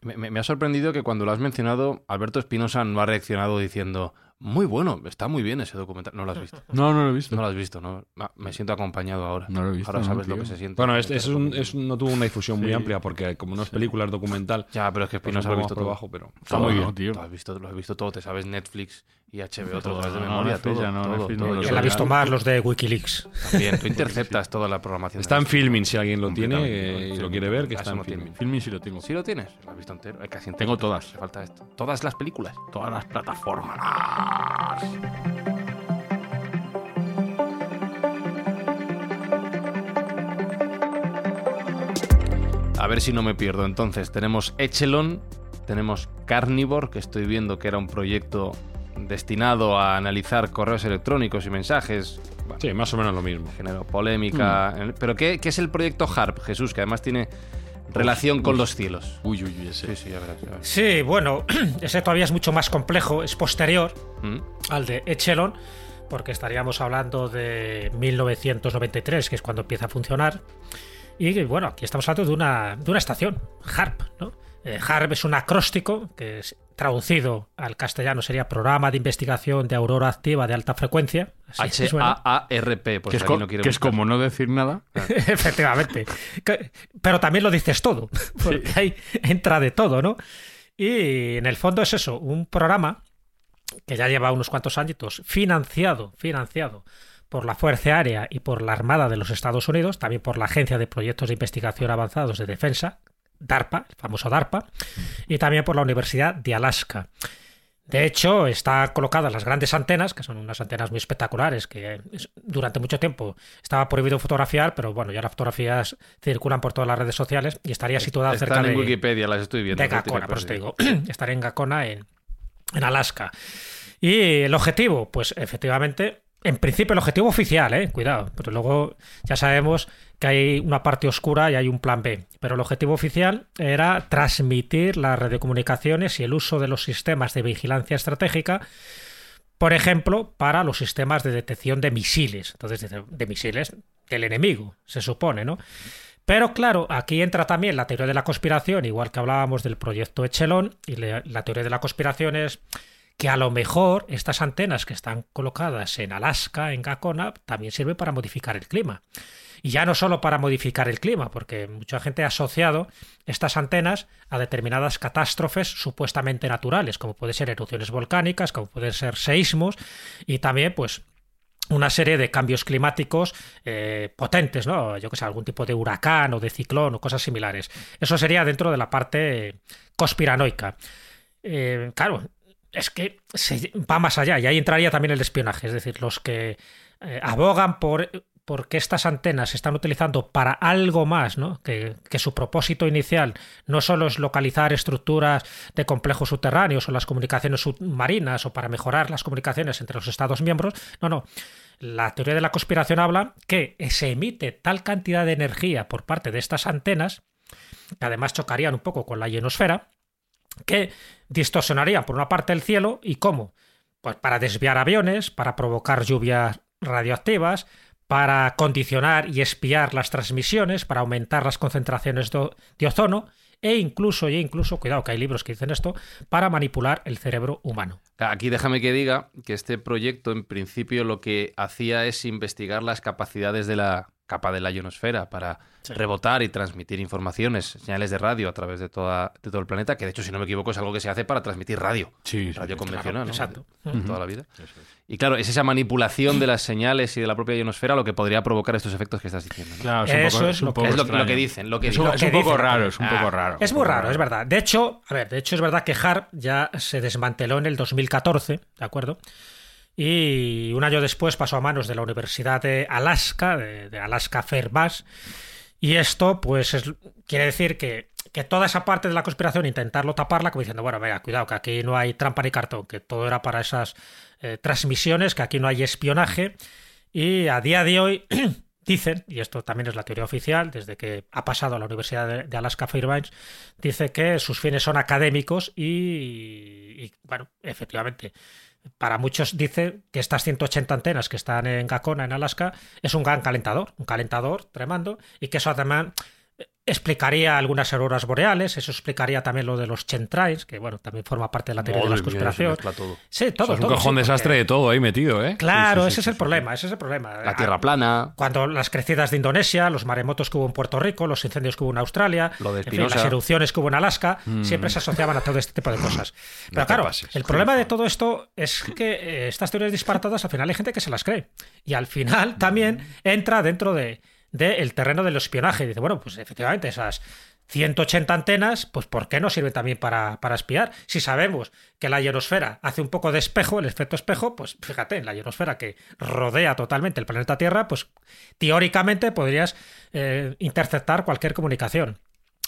Me, me- ha sorprendido que cuando lo has mencionado, Alberto Espinosa no ha reaccionado diciendo, muy bueno, está muy bien ese documental. No lo has visto. No, no lo he visto. No lo has visto, ¿no? Ah, Me siento acompañado ahora. No lo he visto, Ahora no, sabes lo que se siente. Bueno, es, es un- no tuvo una difusión muy amplia porque como no es película, es documental. Ya, pero es que pues Espinosa lo ha visto todo. abajo, pero está muy ¿no, bien. tío? Lo has visto, lo has visto todo, te sabes Netflix y HBO, todo de memoria, todo. ya no, lo ya. visto más los de Wikileaks. También, tú interceptas toda la programación. Está en filming si alguien lo tiene eh, y lo quiere ver, que está en filming. Filming sí lo tengo. ¿Sí lo tienes? ¿Lo has visto entero? Casi. Tengo todas. Hace falta esto. Todas las películas. Todas las plataformas. A ver si no me pierdo. Entonces, tenemos Echelon, tenemos Carnivore, que estoy viendo que era un proyecto destinado a analizar correos electrónicos y mensajes. Bueno, Sí, más o menos lo mismo. generó polémica. Mm. ¿Pero qué, qué es el proyecto HARP, Jesús? Que además tiene relación con los cielos. Uy, uy, uy, ese. Sí, sí, ya verás. ya verás. Sí, bueno, ese todavía es mucho más complejo, es posterior Mm. al de Echelon, porque estaríamos hablando de 1993, que es cuando empieza a funcionar. Y bueno, aquí estamos hablando de una, de una estación, HARP. ¿no? Eh, HARP es un acróstico que es traducido al castellano sería Programa de Investigación de Aurora Activa de Alta Frecuencia. H-A-A-R-P, por que si es, no quiere que es como no decir nada. Efectivamente. Que- Pero también lo dices todo, porque ahí entra de todo, ¿no? Y en el fondo es eso, un programa que ya lleva unos cuantos añitos financiado, financiado por la Fuerza Aérea y por la Armada de los Estados Unidos, también por la Agencia de Proyectos de Investigación Avanzados de Defensa, DARPA, el famoso DARPA, y también por la Universidad de Alaska. De hecho, está colocadas las grandes antenas, que son unas antenas muy espectaculares, que durante mucho tiempo estaba prohibido fotografiar, pero bueno, ya las fotografías circulan por todas las redes sociales y estaría situada cerca Están en de, Wikipedia, las estoy viendo. de Gacona, por eso te digo. Estaré en Gacona, en, en Alaska. Y el objetivo, pues efectivamente, en principio el objetivo oficial, ¿eh? cuidado, pero luego ya sabemos que hay una parte oscura y hay un plan B. Pero el objetivo oficial era transmitir las radiocomunicaciones y el uso de los sistemas de vigilancia estratégica, por ejemplo, para los sistemas de detección de misiles. Entonces, de, misiles del enemigo, se supone, ¿no? Pero claro, aquí entra también la teoría de la conspiración, igual que hablábamos del proyecto Echelon, y la teoría de la conspiración es que a lo mejor estas antenas que están colocadas en Alaska, en Gacona, también sirven para modificar el clima. Y ya no solo para modificar el clima, porque mucha gente ha asociado estas antenas a determinadas catástrofes supuestamente naturales, como puede ser erupciones volcánicas, como pueden ser seísmos, y también, pues, una serie de cambios climáticos eh, potentes, ¿no? Yo que sé, algún tipo de huracán o de ciclón o cosas similares. Eso sería dentro de la parte conspiranoica. Eh, claro, es que va más allá y ahí entraría también el espionaje, es decir, los que eh, abogan por porque estas antenas se están utilizando para algo más, ¿no? Que, que su propósito inicial no solo es localizar estructuras de complejos subterráneos o las comunicaciones submarinas o para mejorar las comunicaciones entre los Estados miembros. No, no. La teoría de la conspiración habla que se emite tal cantidad de energía por parte de estas antenas, que además chocarían un poco con la ionosfera, que distorsionarían por una parte el cielo y cómo? Pues para desviar aviones, para provocar lluvias radioactivas, para condicionar y espiar las transmisiones, para aumentar las concentraciones de, ozono e incluso, e incluso, cuidado que hay libros que dicen esto, para manipular el cerebro humano. Aquí déjame que diga que este proyecto en principio lo que hacía es investigar las capacidades de la capa de la ionosfera para rebotar y transmitir informaciones, señales de radio a través de, toda, de todo el planeta, que de hecho, si no me equivoco, es algo que se hace para transmitir radio. Sí, sí, radio sí, convencional, ¿no? exacto. De- de toda la vida. Y claro, es esa manipulación de las señales y de la propia ionosfera lo que podría provocar estos efectos que estás diciendo. ¿no? Claro, Eso un poco, es un lo que- poco es lo, que dicen, lo que Es un, es poco dicen. raro, es un poco Ah, raro. Es muy raro, es verdad. De hecho, a ver, de hecho es verdad que HARP ya se desmanteló en el 2014, ¿de acuerdo? Y un año después pasó a manos de la Universidad de Alaska, de, Alaska Fairbanks. Y esto, pues, es- quiere decir que, que toda esa parte de la conspiración, intentarlo taparla, como diciendo, bueno, venga, cuidado, que aquí no hay trampa ni cartón, que todo era para esas eh, transmisiones, que aquí no hay espionaje. Y a día de hoy dicen, y esto también es la teoría oficial, desde que ha pasado a la Universidad de, de Alaska Fairbanks, dice que sus fines son académicos y, y, bueno, efectivamente, para muchos dice que estas 180 antenas que están en Gacona, en Alaska, es un gran calentador, un calentador tremendo, y que eso además explicaría algunas auroras boreales, eso explicaría también lo de los chemtrails, que bueno, también forma parte de la teoría de la mía, se conspiración. todo. Sí, todo, es un todo, cojón sí, porque- desastre de todo ahí metido, ¿eh? Claro, Sí, sí, ese es el problema, ese es el problema. La tierra plana. Cuando las crecidas de Indonesia, los maremotos que hubo en Puerto Rico, los incendios que hubo en Australia, Lo de en fin, Espinosa. las erupciones que hubo en Alaska, siempre se asociaban a todo este tipo de cosas. Pero claro, pases, el problema de todo esto es que eh, estas teorías disparatadas al final hay gente que se las cree. Y al final también entra dentro de del terreno del espionaje. Dice, bueno, pues efectivamente esas 180 antenas, pues ¿por qué no sirven también para, para espiar? Si sabemos que la ionosfera hace un poco de espejo, el efecto espejo, pues fíjate, en la ionosfera que rodea totalmente el planeta Tierra, pues teóricamente podrías eh, interceptar cualquier comunicación.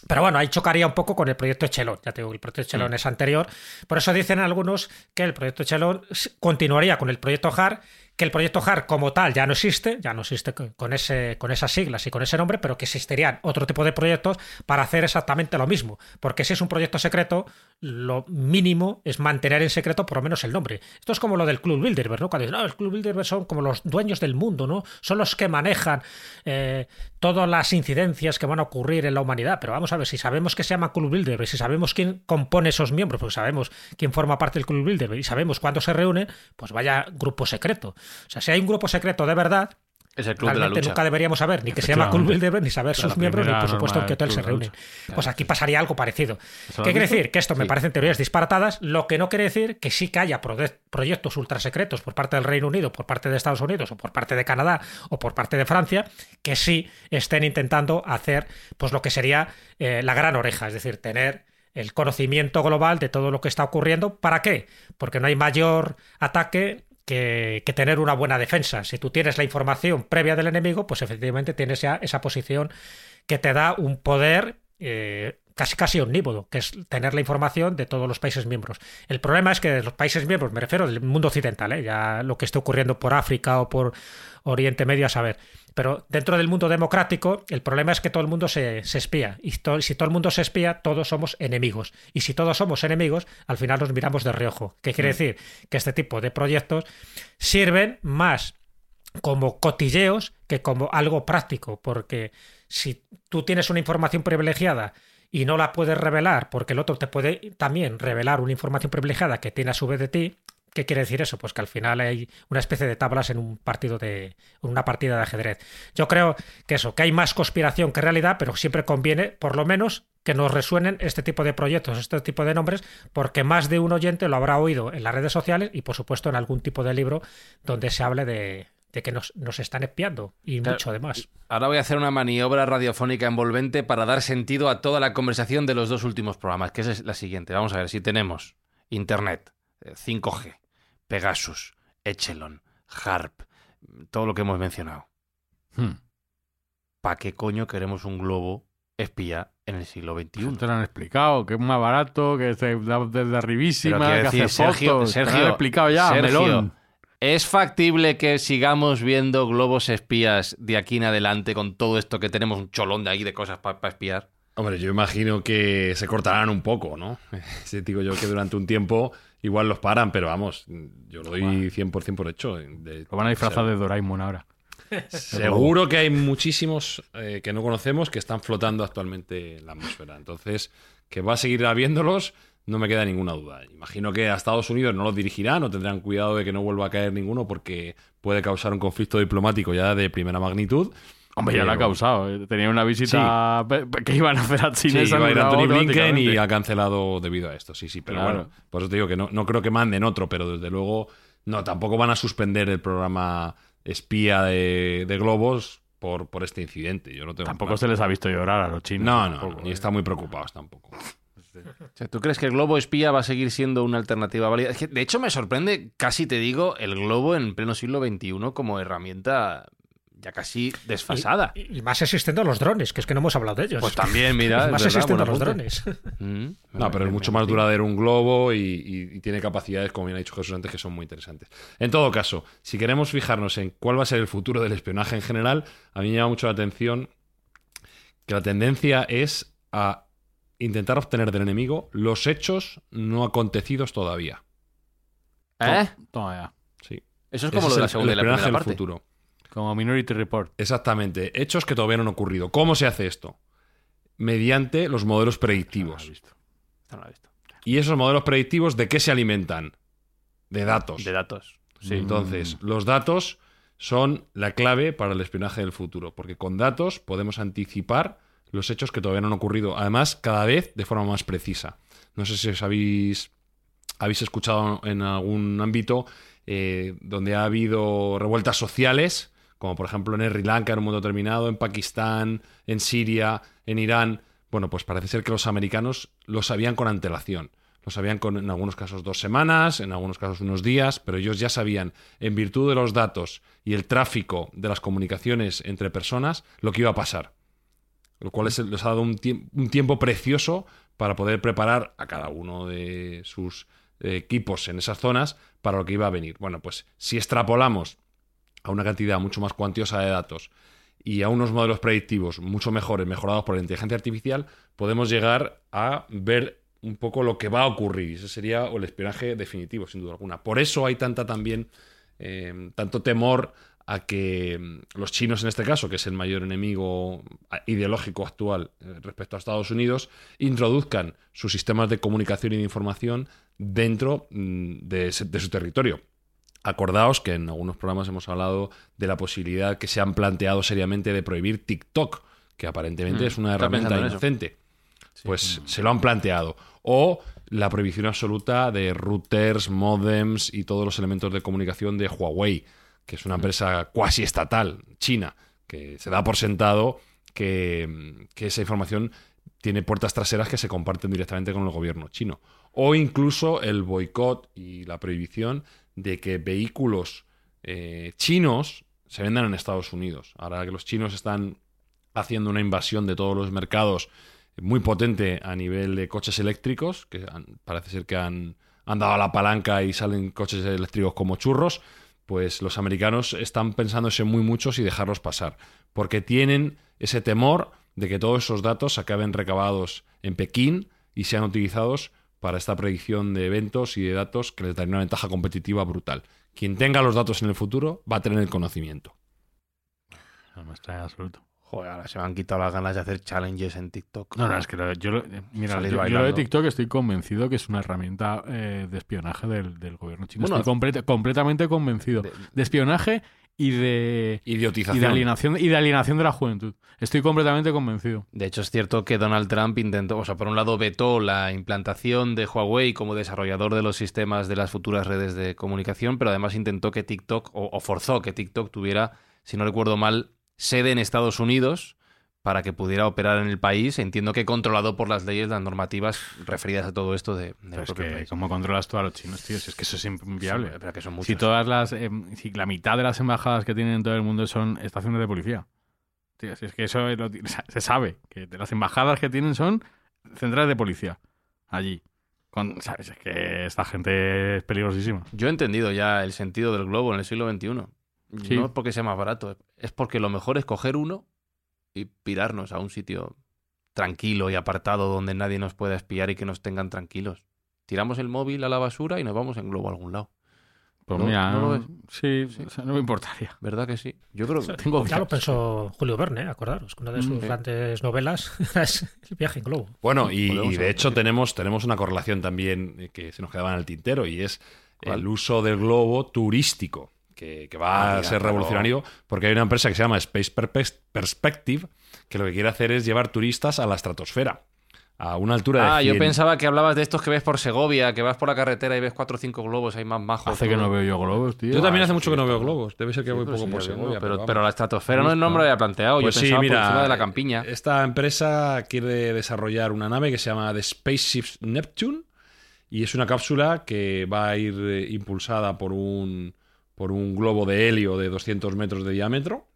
Pero bueno, ahí chocaría un poco con el proyecto Echelon. Ya te digo, el proyecto Echelon es anterior. Por eso dicen algunos que el proyecto Echelon s- continuaría con el proyecto HAR, que el proyecto HAR como tal ya no existe, ya no existe con- ese, con esas siglas y con ese nombre, pero que existirían otro tipo de proyectos para hacer exactamente lo mismo. Porque si es un proyecto secreto, lo mínimo es mantener en secreto por lo menos el nombre. Esto es como lo del Club Bilderberg, ¿no? Cuando dicen, no, el Club Bilderberg son como los dueños del mundo, ¿no? Son los que manejan eh, todas las incidencias que van a ocurrir en la humanidad. Pero vamos a ver, si sabemos que se llama Club Bilderberg, si sabemos quién compone esos miembros, porque sabemos quién forma parte del Club Bilderberg y sabemos cuándo se reúnen, pues vaya grupo secreto. O sea, si hay un grupo secreto de verdad, Es el club de la Realmente lucha. nunca deberíamos saber ni que se llama Club. Bilderberg, ni saber sus miembros, ni por supuesto en qué hotel se reúnen. Pues aquí pasaría algo parecido. ¿Eso ¿Qué lo quiere decir? Que esto me parecen teorías disparatadas, lo que no quiere decir que sí que haya proye- proyectos ultrasecretos por parte del Reino Unido, por parte de Estados Unidos, o por parte de Canadá, o por parte de Francia, que sí estén intentando hacer pues lo que sería eh, la gran oreja, es decir, tener el conocimiento global de todo lo que está ocurriendo. ¿Para qué? Porque no hay mayor ataque que, tener una buena defensa. Si tú tienes la información previa del enemigo, pues efectivamente tienes ya esa posición que te da un poder eh, casi casi omnívodo, que es tener la información de todos los países miembros. El problema es que de los países miembros, me refiero del mundo occidental, ¿eh? ya lo que esté ocurriendo por África o por Oriente Medio a saber. Pero dentro del mundo democrático, el problema es que todo el mundo se, se espía. Y to- si todo el mundo se espía, todos somos enemigos. Y si todos somos enemigos, al final nos miramos de reojo. ¿Qué quiere decir? Que este tipo de proyectos sirven más como cotilleos que como algo práctico, porque si tú tienes una información privilegiada y no la puedes revelar, porque el otro te puede también revelar una información privilegiada que tiene a su vez de ti, ¿qué quiere decir eso? Pues que al final hay una especie de tablas en un partido de en una partida de ajedrez. Yo creo que eso, que hay más conspiración que realidad, pero siempre conviene, por lo menos, que nos resuenen este tipo de proyectos, este tipo de nombres, porque más de un oyente lo habrá oído en las redes sociales y, por supuesto, en algún tipo de libro donde se hable de, de que nos, nos están espiando y Claro. mucho además. Ahora voy a hacer una maniobra radiofónica envolvente para dar sentido a toda la conversación de los dos últimos programas, que es la siguiente. Vamos a ver si tenemos Internet, eh, 5G, Pegasus, Echelon, Harp, todo lo que hemos mencionado. Hmm. ¿Para qué coño queremos un globo espía en el siglo XXI? Te lo han explicado, que es más barato, que se da desde arribísima, que hace Sergio- fotos. Te lo han Sergio, explicado ya, Sergio, melón. ¿Es factible que sigamos viendo globos espías de aquí en adelante con todo esto que tenemos un cholón de ahí de cosas para espiar? Hombre, yo imagino que se cortarán un poco, ¿no? Sí, digo yo que durante un tiempo igual los paran, pero vamos, yo lo doy 100% por hecho. De- Lo van a disfrazar o sea, de Doraemon ahora. Seguro que hay muchísimos eh, que no conocemos que están flotando actualmente en la atmósfera. Entonces, que va a seguir habiéndolos, no me queda ninguna duda. Imagino que a Estados Unidos no los dirigirán o tendrán cuidado de que no vuelva a caer ninguno porque puede causar un conflicto diplomático ya de primera magnitud. Hombre, ya lo ha causado. eh. Tenía una visita que iban a hacer a Sí, China. han iba a ir Anthony Blinken y ha cancelado debido a esto, sí, sí. Pero Claro. bueno, por eso te digo que no, no creo que manden otro, pero desde luego, no, tampoco van a suspender el programa espía de, de globos por, por este incidente. Yo no tengo Tampoco se les ha visto llorar a los chinos. No, no, tampoco, no, ni eh. están muy preocupados tampoco. O sea, ¿Tú crees que el globo espía va a seguir siendo una alternativa válida? Es que, de hecho, me sorprende, casi te digo, el globo en pleno siglo XXI como herramienta ya casi desfasada. Y, y más existiendo los drones, que es que no hemos hablado de ellos. Pues también, mira, es más verdad, existiendo los drones. Mm, No, pero es mucho más duradero un globo y, y- y tiene capacidades, como bien ha dicho Jesús antes, que son muy interesantes. En todo caso, si queremos fijarnos en cuál va a ser el futuro del espionaje en general, a mí me llama mucho la atención que la tendencia es a intentar obtener del enemigo los hechos no acontecidos todavía. ¿Eh? Toma ya. Sí. Eso es Ese como lo de la el- segunda y el la primera del parte. futuro. Como Minority Report. Exactamente. Hechos que todavía no han ocurrido. ¿Cómo se hace esto? Mediante los modelos No lo predictivos. he visto. Esto no lo he visto. ¿Y esos modelos predictivos de qué se alimentan? De datos. De datos. Sí. Entonces, los datos son la clave para el espionaje del futuro, porque con datos podemos anticipar los hechos que todavía no han ocurrido, además cada vez de forma más precisa. No sé si os habéis, habéis escuchado en algún ámbito eh, donde ha habido revueltas sociales, como por ejemplo en Sri Lanka en un momento determinado, en Pakistán, en Siria, en Irán. Bueno, pues parece ser que los americanos lo sabían con antelación. Lo sabían con, en algunos casos, dos semanas, en algunos casos, unos días, pero ellos ya sabían, en virtud de los datos y el tráfico de las comunicaciones entre personas, lo que iba a pasar. Lo cual les, ha dado un, un tiempo precioso para poder preparar a cada uno de sus eh, equipos en esas zonas para lo que iba a venir. Bueno, pues si extrapolamos a una cantidad mucho más cuantiosa de datos y a unos modelos predictivos mucho mejores, mejorados por la inteligencia artificial, podemos llegar a ver un poco lo que va a ocurrir. Ese sería el espionaje definitivo, sin duda alguna. Por eso hay tanta también, eh, tanto temor a que mm, los chinos, en este caso, que es el mayor enemigo ah, ideológico actual eh, respecto a Estados Unidos, introduzcan sus sistemas de comunicación y de información dentro mm, de, ese- de su territorio. Acordaos que en algunos programas hemos hablado de la posibilidad que se han planteado seriamente de prohibir TikTok, que aparentemente Mm, es una herramienta inocente. Pues se lo han planteado. O la prohibición absoluta de routers, modems y todos los elementos de comunicación de Huawei, que es una empresa cuasi estatal china, que se da por sentado que, que esa información tiene puertas traseras que se comparten directamente con el gobierno chino. O incluso el boicot y la prohibición de que vehículos eh, chinos se vendan en Estados Unidos. Ahora que los chinos están haciendo una invasión de todos los mercados muy potente a nivel de coches eléctricos, que han- parece ser que han, han dado a la palanca y salen coches eléctricos como churros, pues los americanos están pensándose muy muchos y dejarlos pasar, porque tienen ese temor de que todos esos datos acaben recabados en Pekín y sean utilizados para esta predicción de eventos y de datos que les daría una ventaja competitiva brutal. Quien tenga los datos en el futuro va a tener el conocimiento. No me extraña absoluto. Joder, ahora se me han quitado las ganas de hacer challenges en TikTok. No, no, es que lo- yo, lo- eh, mira, yo, yo lo de. TikTok estoy convencido que es una herramienta eh, de espionaje del, del gobierno chino. Bueno, estoy completa- completamente convencido. de- De, espionaje y de, y Idiotización. de alienación y de alienación de la juventud. Estoy completamente convencido. De hecho, es cierto que Donald Trump intentó, o sea, por un lado vetó la implantación de Huawei como desarrollador de los sistemas de las futuras redes de comunicación, pero además intentó que TikTok, o, o forzó que TikTok tuviera, si no recuerdo mal, sede en Estados Unidos para que pudiera operar en el país. Entiendo que controlado por las leyes, las normativas referidas a todo esto de, Pero es que, país. ¿cómo controlas tú a los chinos, tío? Si es que eso es inviable. Sí, pero que son muchos. si todas las. eh, si la mitad de las embajadas que tienen en todo el mundo son estaciones de policía. Tío, si es que eso es lo- se sabe. Que de las embajadas que tienen son centrales de policía. Allí. Con- ¿sabes? Es que esta gente es peligrosísima. Yo he entendido ya el sentido del globo en el siglo XXI. Sí. No es porque sea más barato, es porque lo mejor es coger uno y pirarnos a un sitio tranquilo y apartado donde nadie nos pueda espiar y que nos tengan tranquilos. Tiramos el móvil a la basura y nos vamos en globo a algún lado. Pues No- mira, no lo ves. sí, Sí. o sea, no me importaría. ¿Verdad que sí? Yo creo que... Tengo Ya lo pensó Julio Verne, acordaros, que una de sus sí. grandes novelas es El viaje en globo. Bueno, y, de hecho tenemos, tenemos una correlación también eh, que se nos quedaba en el tintero y es ¿Cuál? el uso del globo turístico, que, que va Ah, a ser claro. revolucionario porque hay una empresa que se llama Space Perspective que lo que quiere hacer es llevar turistas a la estratosfera, a una altura de Ah, yo 100 pensaba que hablabas de estos que ves por Segovia, que vas por la carretera y ves cuatro o cinco globos ahí más majos. Hace que no veo yo globos, tío. Yo también Ah, hace mucho sí, que no veo globos. Debe ser que voy poco sí, por Segovia. pero, pero la estratosfera no, no me lo había planteado. Pues yo sí, pensaba mira, por encima de la campiña. Esta empresa quiere desarrollar una nave que se llama The Spaceship Neptune y es una cápsula que va a ir eh, impulsada por un, por un globo de helio de 200 metros de diámetro.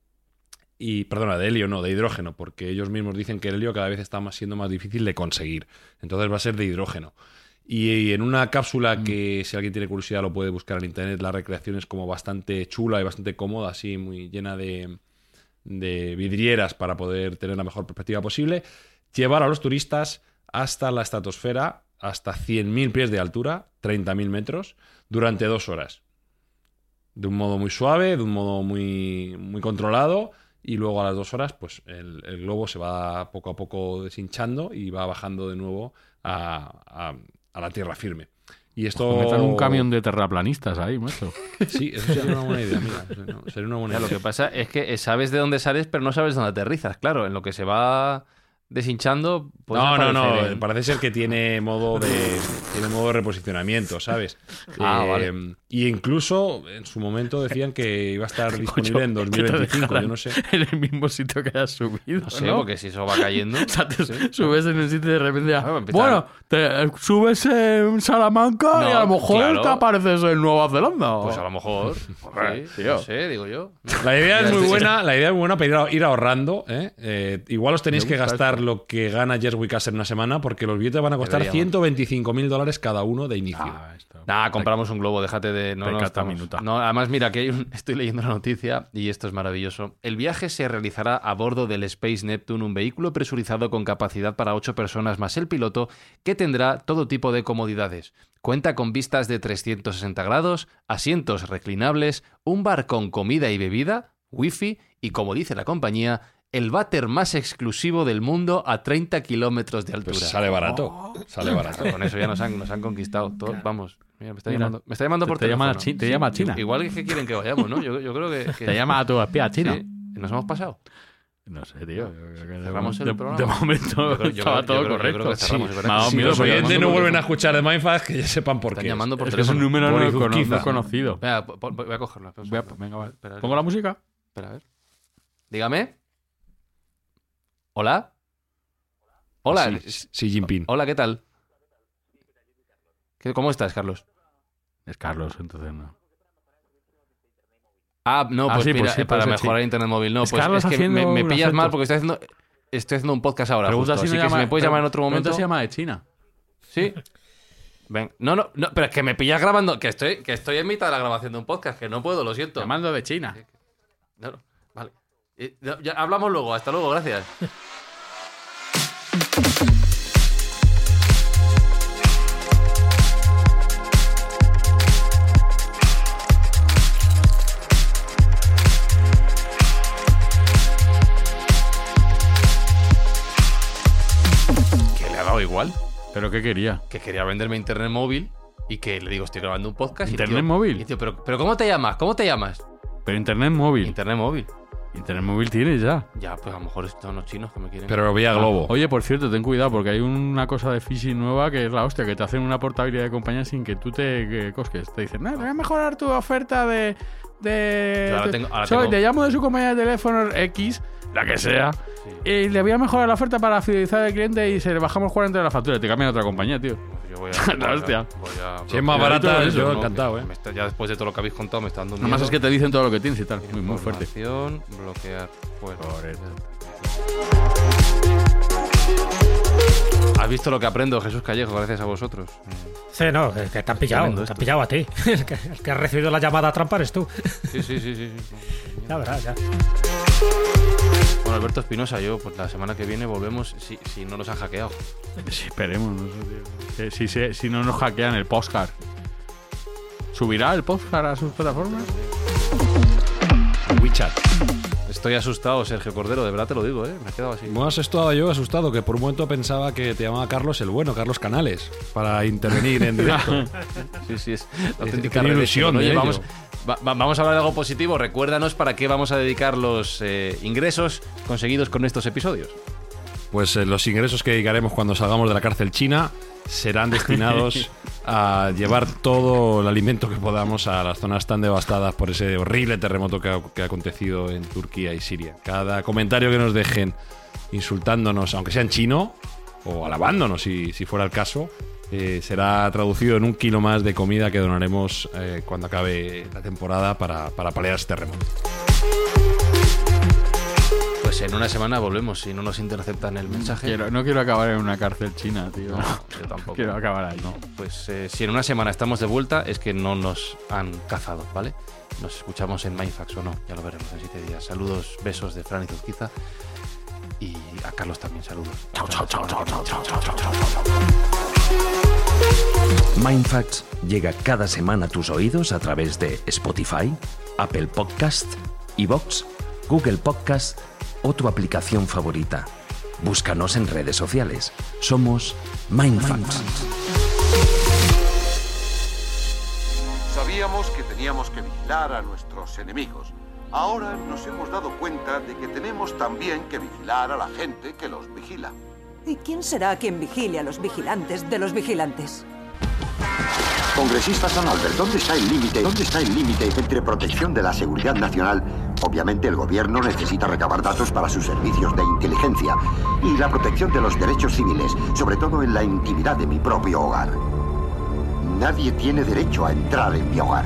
Y, perdona, de helio no, de hidrógeno, porque ellos mismos dicen que el helio cada vez está más, siendo más difícil de conseguir. Entonces va a ser de hidrógeno. Y en una cápsula que, si alguien tiene curiosidad, lo puede buscar en internet, la recreación es como bastante chula y bastante cómoda, así, muy llena de, de vidrieras para poder tener la mejor perspectiva posible. Llevar a los turistas hasta la estratosfera, hasta 100.000 pies de altura, 30.000 metros, durante dos horas. De un modo muy suave, de un modo muy, muy controlado. Y luego a las dos horas, pues el, el globo se va poco a poco deshinchando y va bajando de nuevo a, a- a la tierra firme. Y esto. Metan un camión de terraplanistas ahí, macho. Sí, eso sería una buena idea, mira. Sería- una buena Ya, lo idea. que pasa es que sabes de dónde sales, pero no sabes dónde aterrizas. Claro, en lo que se va deshinchando. puede No, no, no. en- Parece ser que tiene modo de tiene modo de reposicionamiento, ¿sabes? Ah, Eh, vale. Y incluso en su momento decían que iba a estar disponible en 2025. Yo no sé. En el mismo sitio que has subido. No sé, ¿no? porque si eso va cayendo. O sea, te sí. subes en el sitio y de repente ya, empezar- Bueno, te subes en Salamanca y No, a lo mejor claro. te apareces en Nueva Zelanda. Pues a lo mejor. Sí, tío. no sé, digo yo. La idea es muy buena, la idea es muy buena para ir, ahorrando. ¿eh? Eh, igual os tenéis que gastar lo que gana Jess Wickaster en una semana porque los billetes van a costar Deberíamos. 125 mil dólares cada uno de inicio. Ah, esto. Nah, compramos un globo, déjate de. No, no, Pecata estamos- minuta. no, además, mira, que hay un- estoy leyendo la noticia y esto es maravilloso. El viaje se realizará a bordo del Space Neptune, un vehículo presurizado con capacidad para ocho personas más el piloto, que tendrá todo tipo de comodidades. Cuenta con vistas de 360 grados, asientos reclinables, un bar con comida y bebida, wifi y, como dice la compañía, el váter más exclusivo del mundo a 30 kilómetros de altura. Pues sale barato. Sale barato. Con eso ya nos han, nos han conquistado. todo- Vamos, mira, me está Mira, llamando, me está llamando te- por te llama teléfono. Chi- te llama China. Igual que quieren que vayamos, ¿no? Yo, yo creo que, que- Te llama a tu espía chino. Sí, nos hemos pasado. No sé, tío. Yo creo que de, Cerramos el de- programa. de momento Yo creo- yo estaba todo correcto. Sí. los oyentes no vuelven a escuchar de Mindfast, que ya sepan por Están qué. llamando por Es que es un teléfono. número no, Izuzquiza. cono- no conocido. Venga, voy a cogerlo. Voy a- venga, va. Espera, ¿Pongo la música? Espera, a ver. Dígame. ¿Hola? Hola. Xi- Xi Jinping. Hola, ¿qué tal? ¿Qué- ¿Cómo estás, Carlos? Es Carlos, entonces no. Ah, no, Ah, pues sí, mira, pues sí, eh, para mejorar sí. internet móvil. No, Es pues Carlos es que me, pillas mal porque estoy haciendo, estoy haciendo un podcast ahora. Justo, si así no que si llama- me puedes llamar en otro momento. si llama de China. Sí. Ven. No, no, no, pero es que me pillas grabando, que estoy, que estoy en mitad de la grabación de un podcast, que no puedo, lo siento. Llamando de China. No. Eh, ya hablamos luego, hasta luego, gracias. Que le ha dado igual. ¿Pero qué quería? que quería venderme internet móvil y que le digo, estoy grabando un podcast. y ¿Internet tío- móvil? y el tío, pero, pero ¿cómo te llamas? ¿Cómo te llamas? Pero internet móvil. Internet móvil. Internet móvil tienes ya. Ya, pues a lo mejor son los chinos que me quieren. Pero vía globo. Oye, por cierto, ten cuidado porque hay una cosa de phishing nueva que es la hostia, que te hacen una portabilidad de compañía sin que tú te que cosques. Te dicen, no, te voy a mejorar tu oferta de... de Yo ahora te- tengo- ahora soy- tengo- Te llamo de su compañía de teléfono X, la que sea, y le voy a mejorar la oferta para fidelizar al cliente y se le bajamos 40 de la factura. Te cambian a otra compañía, tío. Yo voy a. La hostia. voy a- Si es más barata, todo yo ¿no? encantado, ¿eh? Está- ya después de todo lo que habéis contado, me está dando un Nada más miedo. es que te dicen todo lo que tienes y tal. Muy, muy fuerte. Bloquear. Fuera. ¿Has visto lo que aprendo, Jesús Callejo, gracias a vosotros? Sí, no, es que te han pillado, te han pillado a ti. El que, el que ha recibido la llamada trampa eres tú. Sí, sí, sí, sí. sí. Ya verás, ya. Bueno, Alberto Espinosa, yo, pues la semana que viene volvemos si, si no nos han hackeado. Sí, esperemos. no sé, tío. Que Si, si, si no nos hackean el postcard. ¿Subirá el postcard a sus plataformas? WeChat. Estoy asustado, Sergio Cordero, de verdad te lo digo, ¿eh? Me he quedado así. Me has estado yo asustado, que por un momento pensaba que te llamaba Carlos el bueno, Carlos Canales, para intervenir en directo. Sí, sí, es auténtica ilusión Oye, ello. vamos, va- va- vamos a hablar de algo positivo. Recuérdanos para qué vamos a dedicar los eh, ingresos conseguidos con estos episodios. Pues eh, los ingresos que dedicaremos cuando salgamos de la cárcel china serán destinados a llevar todo el alimento que podamos a las zonas tan devastadas por ese horrible terremoto que ha, que ha acontecido en Turquía y Siria. Cada comentario que nos dejen insultándonos, aunque sea en chino, o alabándonos si, si fuera el caso, eh, será traducido en un kilo más de comida que donaremos eh, cuando acabe la temporada para, para paliar este terremoto. Pues en una semana volvemos si no nos interceptan el mensaje. Quiero- no quiero acabar en una cárcel china, tío. No, yo tampoco. Quiero acabar ahí. No, pues eh, si en una semana estamos de vuelta es que no nos han cazado, ¿vale? Nos escuchamos en Mindfax o no, ya lo veremos en siete días. Saludos, besos de Fran y Zuzquiza. Y a Carlos también saludos. Chao, chao, chao, chao, chao, chao, chao, chao, chao. Mindfacts llega cada semana a tus oídos a través de Spotify, Apple Podcast, Evox, Google Podcast o tu aplicación favorita. Búscanos en redes sociales. Somos Mindfacts. Sabíamos que teníamos que vigilar a nuestros enemigos. Ahora nos hemos dado cuenta de que tenemos también que vigilar a la gente que los vigila. ¿Y quién será quien vigile a los vigilantes de los vigilantes? Congresista San Albert, ¿dónde está el límite? ¿Dónde está el límite entre protección de la seguridad nacional? Obviamente el gobierno necesita recabar datos para sus servicios de inteligencia y la protección de los derechos civiles, sobre todo en la intimidad de mi propio hogar. Nadie tiene derecho a entrar en mi hogar.